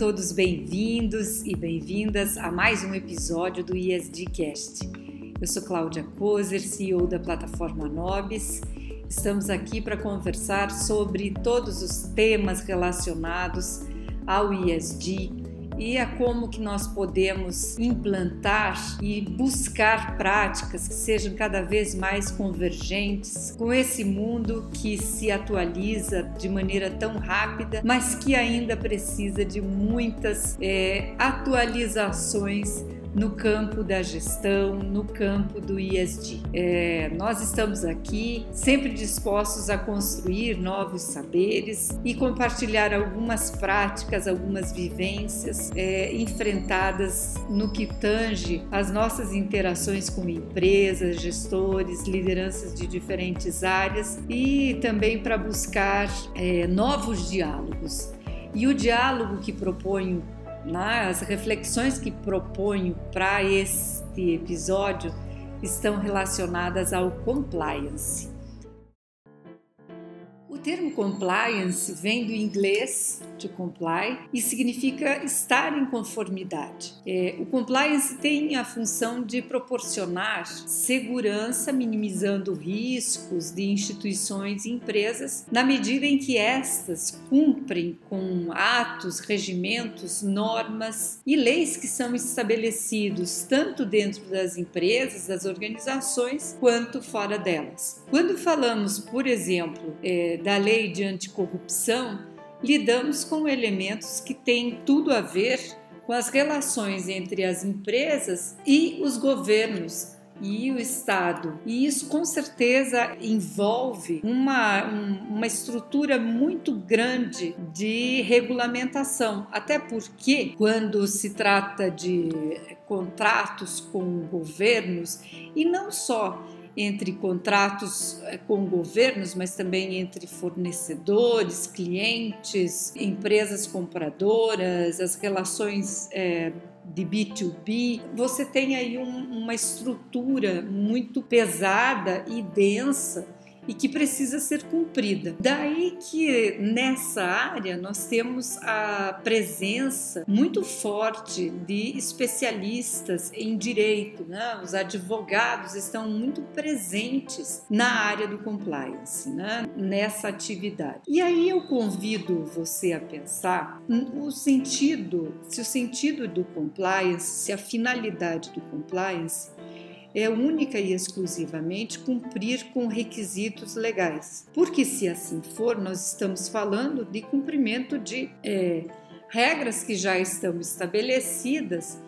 todos bem-vindos e bem-vindas a mais um episódio do ESDcast. Eu sou Cláudia Kozer, CEO da plataforma Nobis. Estamos aqui para conversar sobre todos os temas relacionados ao ESG e a como que nós podemos implantar e buscar práticas que sejam cada vez mais convergentes com esse mundo que se atualiza de maneira tão rápida, mas que ainda precisa de muitas é, atualizações no campo da gestão, no campo do ISD. É, nós estamos aqui sempre dispostos a construir novos saberes e compartilhar algumas práticas, algumas vivências é, enfrentadas no que tange as nossas interações com empresas, gestores, lideranças de diferentes áreas e também para buscar é, novos diálogos. E o diálogo que proponho né? As reflexões que proponho para este episódio estão relacionadas ao compliance. O termo compliance vem do inglês to comply e significa estar em conformidade. É, o compliance tem a função de proporcionar segurança, minimizando riscos de instituições e empresas, na medida em que estas cumprem com atos, regimentos, normas e leis que são estabelecidos tanto dentro das empresas, das organizações, quanto fora delas. Quando falamos, por exemplo, é, da lei de anticorrupção, lidamos com elementos que têm tudo a ver com as relações entre as empresas e os governos e o Estado. E isso com certeza envolve uma, uma estrutura muito grande de regulamentação, até porque quando se trata de contratos com governos, e não só entre contratos eh, com governos, mas também entre fornecedores, clientes, empresas compradoras, as relações é, de B2B, você tem aí um, uma estrutura muito pesada e densa e que precisa ser cumprida. Daí que nessa área nós temos a presença muito forte de especialistas em direito, né? os advogados estão muito presentes na área do compliance, né? nessa atividade. E aí eu convido você a pensar o sentido, se o sentido do compliance, se a finalidade do compliance é única e exclusivamente cumprir com requisitos legais. Porque, se assim for, nós estamos falando de cumprimento de é, regras que já estão estabelecidas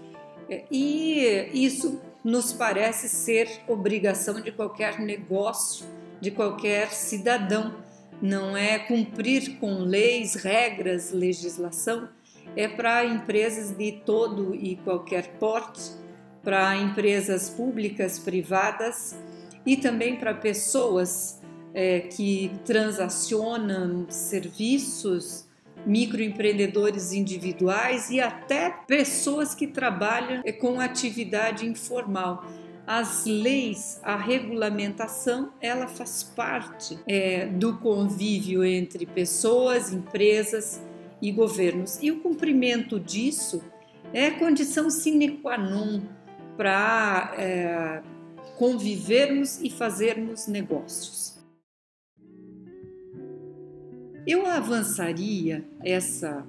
é, e isso nos parece ser obrigação de qualquer negócio, de qualquer cidadão. Não é cumprir com leis, regras, legislação, é para empresas de todo e qualquer porte para empresas públicas, privadas e também para pessoas é, que transacionam serviços, microempreendedores individuais e até pessoas que trabalham é, com atividade informal. As leis, a regulamentação, ela faz parte é, do convívio entre pessoas, empresas e governos. E o cumprimento disso é condição sine qua non para é, convivermos e fazermos negócios. Eu avançaria essa,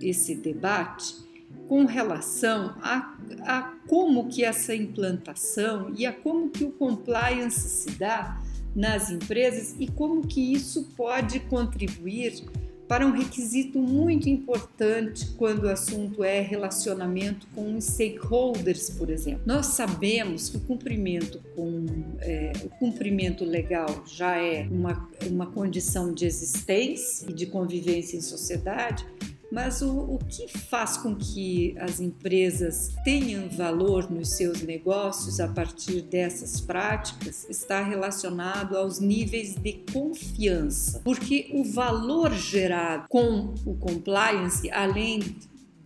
esse debate com relação a, a como que essa implantação e a como que o compliance se dá nas empresas e como que isso pode contribuir para um requisito muito importante quando o assunto é relacionamento com stakeholders, por exemplo. Nós sabemos que o cumprimento com é, o cumprimento legal já é uma, uma condição de existência e de convivência em sociedade, mas o, o que faz com que as empresas tenham valor nos seus negócios a partir dessas práticas está relacionado aos níveis de confiança, porque o valor gerado com o compliance, além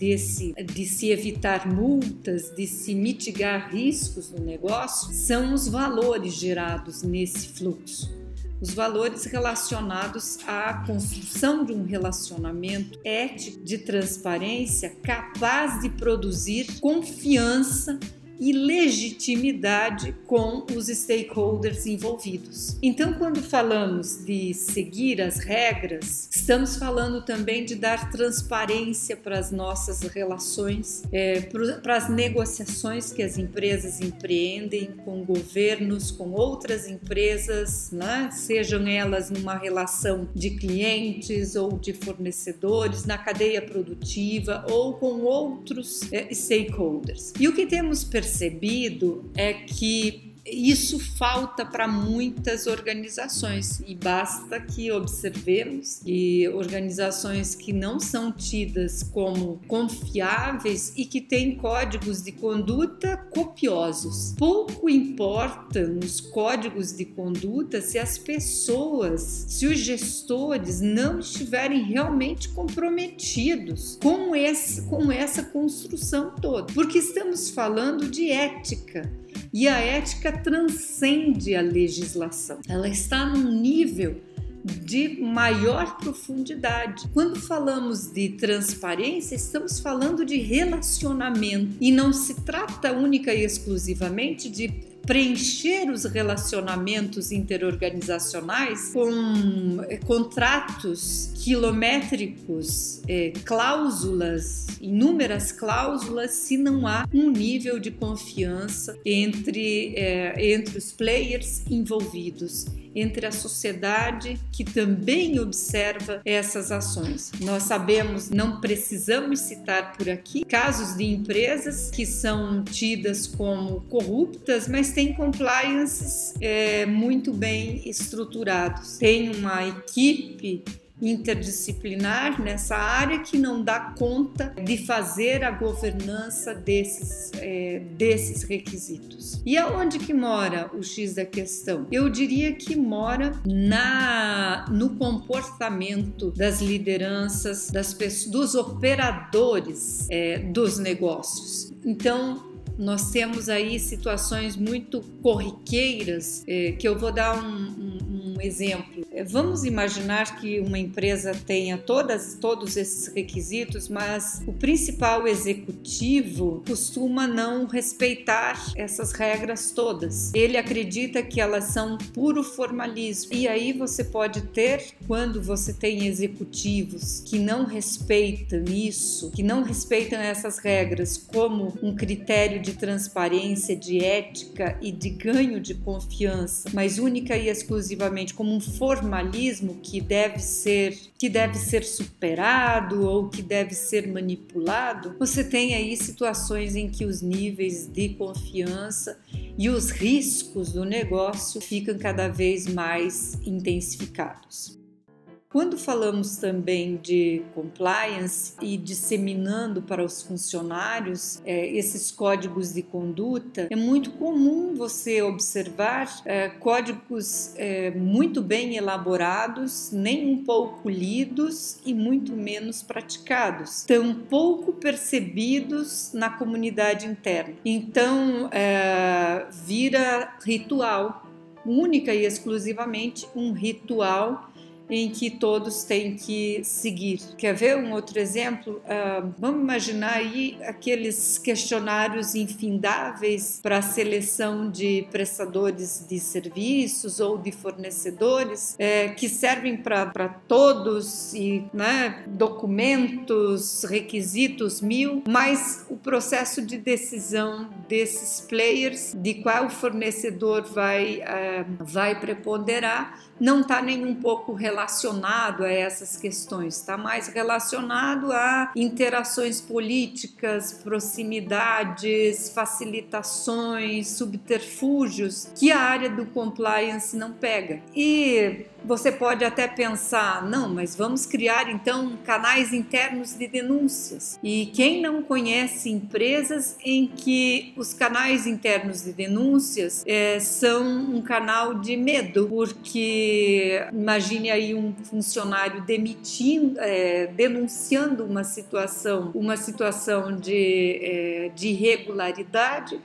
desse, de se evitar multas, de se mitigar riscos no negócio, são os valores gerados nesse fluxo. Os valores relacionados à construção de um relacionamento ético, de transparência, capaz de produzir confiança e legitimidade com os stakeholders envolvidos. Então, quando falamos de seguir as regras, estamos falando também de dar transparência para as nossas relações, é, para as negociações que as empresas empreendem com governos, com outras empresas, né? sejam elas numa relação de clientes ou de fornecedores, na cadeia produtiva ou com outros é, stakeholders. E o que temos percebido percebido é que isso falta para muitas organizações e basta que observemos que organizações que não são tidas como confiáveis e que têm códigos de conduta copiosos. Pouco importam os códigos de conduta se as pessoas, se os gestores não estiverem realmente comprometidos com, esse, com essa construção toda, porque estamos falando de ética e a ética transcende a legislação. Ela está num nível de maior profundidade. Quando falamos de transparência, estamos falando de relacionamento e não se trata única e exclusivamente de preencher os relacionamentos interorganizacionais com é, contratos quilométricos, é, cláusulas, inúmeras cláusulas, se não há um nível de confiança entre, é, entre os players envolvidos entre a sociedade que também observa essas ações. Nós sabemos, não precisamos citar por aqui, casos de empresas que são tidas como corruptas, mas têm compliances é, muito bem estruturados. Tem uma equipe interdisciplinar nessa área que não dá conta de fazer a governança desses, é, desses requisitos. E aonde que mora o X da questão? Eu diria que mora na no comportamento das lideranças, das pessoas, dos operadores é, dos negócios. Então, nós temos aí situações muito corriqueiras, é, que eu vou dar um, um, exemplo. É, vamos imaginar que uma empresa tenha todas, todos esses requisitos, mas o principal executivo costuma não respeitar essas regras todas. Ele acredita que elas são puro formalismo. E aí você pode ter, quando você tem executivos que não respeitam isso, que não respeitam essas regras como um critério de transparência, de ética e de ganho de confiança, mas única e exclusivamente como um formalismo que deve ser que deve ser superado ou que deve ser manipulado, você tem aí situações em que os níveis de confiança e os riscos do negócio ficam cada vez mais intensificados. Quando falamos também de compliance e disseminando para os funcionários é, esses códigos de conduta, é muito comum você observar é, códigos é, muito bem elaborados, nem um pouco lidos e muito menos praticados, tão pouco percebidos na comunidade interna. Então, é, vira ritual, única e exclusivamente um ritual em que todos têm que seguir. Quer ver um outro exemplo? Uh, vamos imaginar aí aqueles questionários infindáveis para seleção de prestadores de serviços ou de fornecedores é, que servem para todos e né, documentos, requisitos mil, mas o processo de decisão desses players de qual fornecedor vai, uh, vai preponderar não está nem um pouco relacionado a essas questões, está mais relacionado a interações políticas, proximidades, facilitações, subterfúgios que a área do compliance não pega. E você pode até pensar, não, mas vamos criar então canais internos de denúncias. E quem não conhece empresas em que os canais internos de denúncias é, são um canal de medo, porque imagine aí um funcionário demitindo, é, denunciando uma situação, uma situação de, é, de irregularidade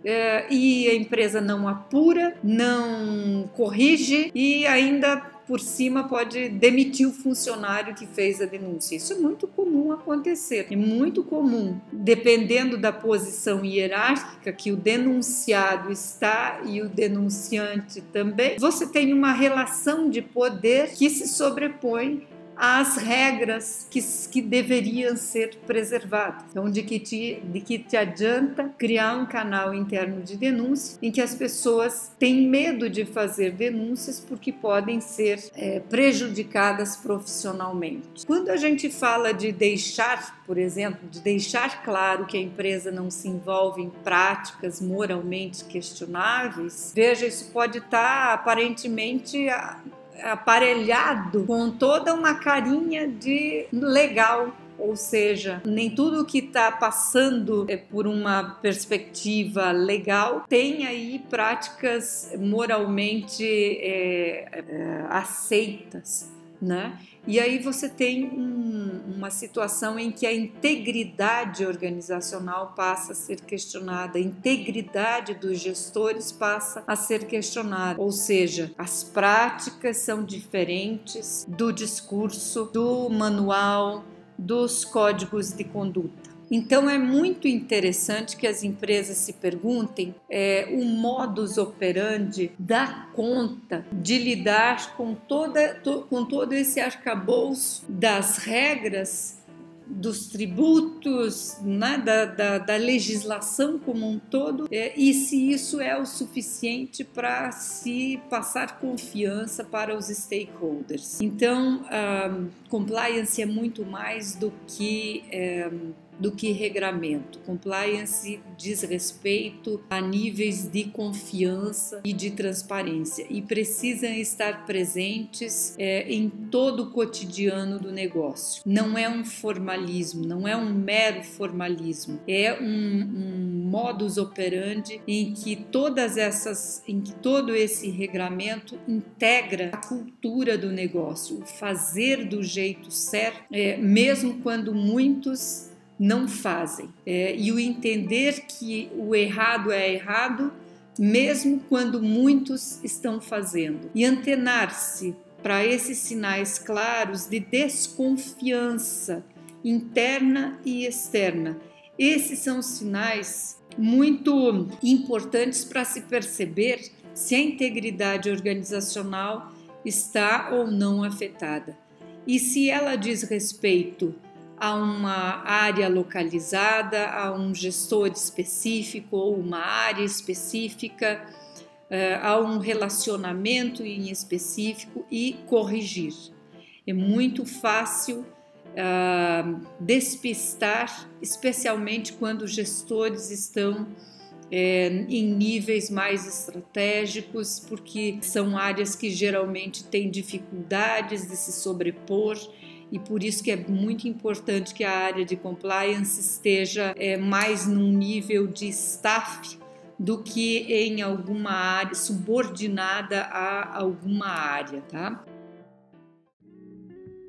e a empresa não apura, não corrige e ainda por cima pode demitir o funcionário que fez a denúncia. Isso é muito comum acontecer. É muito comum, dependendo da posição hierárquica que o denunciado está e o denunciante também, você tem uma relação de poder que se sobrepõe às regras que, que deveriam ser preservadas. Então, de que, te, de que te adianta criar um canal interno de denúncia em que as pessoas têm medo de fazer denúncias porque podem ser é, prejudicadas profissionalmente. Quando a gente fala de deixar, por exemplo, de deixar claro que a empresa não se envolve em práticas moralmente questionáveis, veja, isso pode estar aparentemente aparelhado com toda uma carinha de legal, ou seja, nem tudo que está passando é por uma perspectiva legal tem aí práticas moralmente é, é, aceitas, né? E aí você tem um, uma situação em que a integridade organizacional passa a ser questionada, a integridade dos gestores passa a ser questionada, ou seja, as práticas são diferentes do discurso, do manual, dos códigos de conduta. Então é muito interessante que as empresas se perguntem é, o modus operandi dá conta de lidar com, toda, to, com todo esse arcabouço das regras dos tributos, né, da, da, da, legislação como um todo, é, e se isso é o suficiente para se passar confiança para os stakeholders. Então, um, compliance é muito mais do que. Um, do que regramento. Compliance diz respeito a níveis de confiança e de transparência e precisam estar presentes é, em todo o cotidiano do negócio. Não é um formalismo, não é um mero formalismo, é um, um modus operandi em que todas essas, em que todo esse regramento integra a cultura do negócio, o fazer do jeito certo, é, mesmo quando muitos não fazem. É, e o entender que o errado é errado, mesmo quando muitos estão fazendo. E antenar-se para esses sinais claros de desconfiança interna e externa. Esses são sinais muito importantes para se perceber se a integridade organizacional está ou não afetada. E se ela diz respeito a uma área localizada, a um gestor específico ou uma área específica, eh, a um relacionamento em específico e corrigir. É muito fácil uh, despistar, especialmente quando gestores estão é, em níveis mais estratégicos, porque são áreas que geralmente têm dificuldades de se sobrepor e por isso que é muito importante que a área de compliance esteja é, mais num nível de staff do que em alguma área subordinada a alguma área, tá?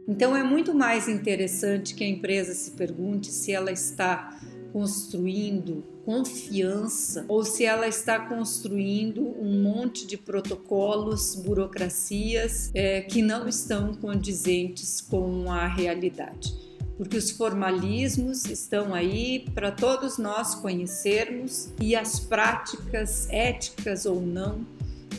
Então é muito mais interessante que a empresa se pergunte se ela está construindo confiança ou se ela está construindo um monte de protocolos, burocracias é, que não estão condizentes com a realidade. Porque os formalismos estão aí para todos nós conhecermos e as práticas éticas ou não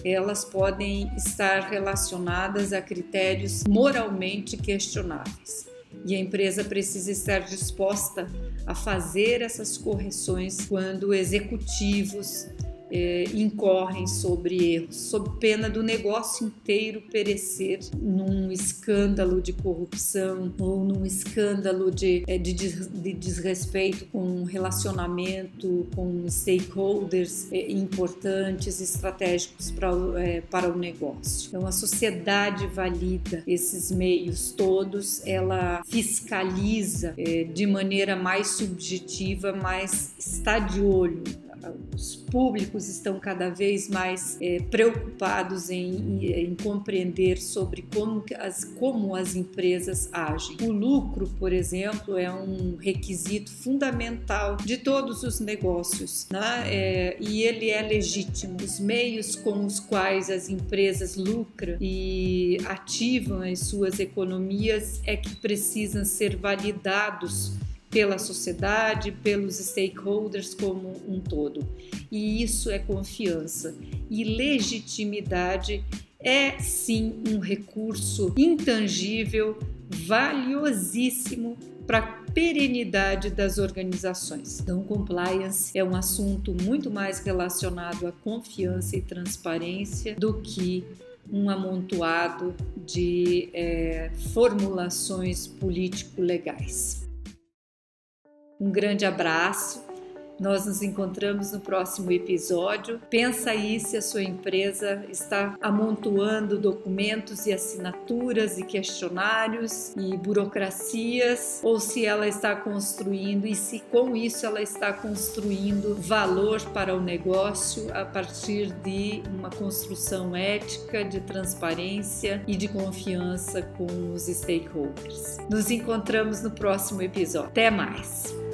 elas podem estar relacionadas a critérios moralmente questionáveis e a empresa precisa estar disposta a fazer essas correções quando executivos é, incorrem sobre erros, sob pena do negócio inteiro perecer num escândalo de corrupção ou num escândalo de, é, de, de desrespeito com relacionamento com stakeholders é, importantes, estratégicos para, é, para o negócio. Então, a sociedade valida esses meios todos, ela fiscaliza de maneira mais subjetiva, mas está de olho os públicos estão cada vez mais é, preocupados em, em, compreender sobre como as, como as empresas agem. O lucro, por exemplo, é um requisito fundamental de todos os negócios né? É, e ele é legítimo. Os meios com os quais as empresas lucram e ativam as suas economias é que precisam ser validados pela sociedade, pelos stakeholders como um todo. E isso é confiança. E legitimidade é sim um recurso intangível, valiosíssimo para a perenidade das organizações. Então, compliance é um assunto muito mais relacionado à confiança e transparência do que um amontoado de é, formulações político-legais. Um grande abraço. Nós nos encontramos no próximo episódio. Pensa aí se a sua empresa está amontoando documentos e assinaturas e questionários e burocracias ou se ela está construindo e se com isso ela está construindo valor para o negócio a partir de uma construção ética, de transparência e de confiança com os stakeholders. Nos encontramos no próximo episódio. Até mais!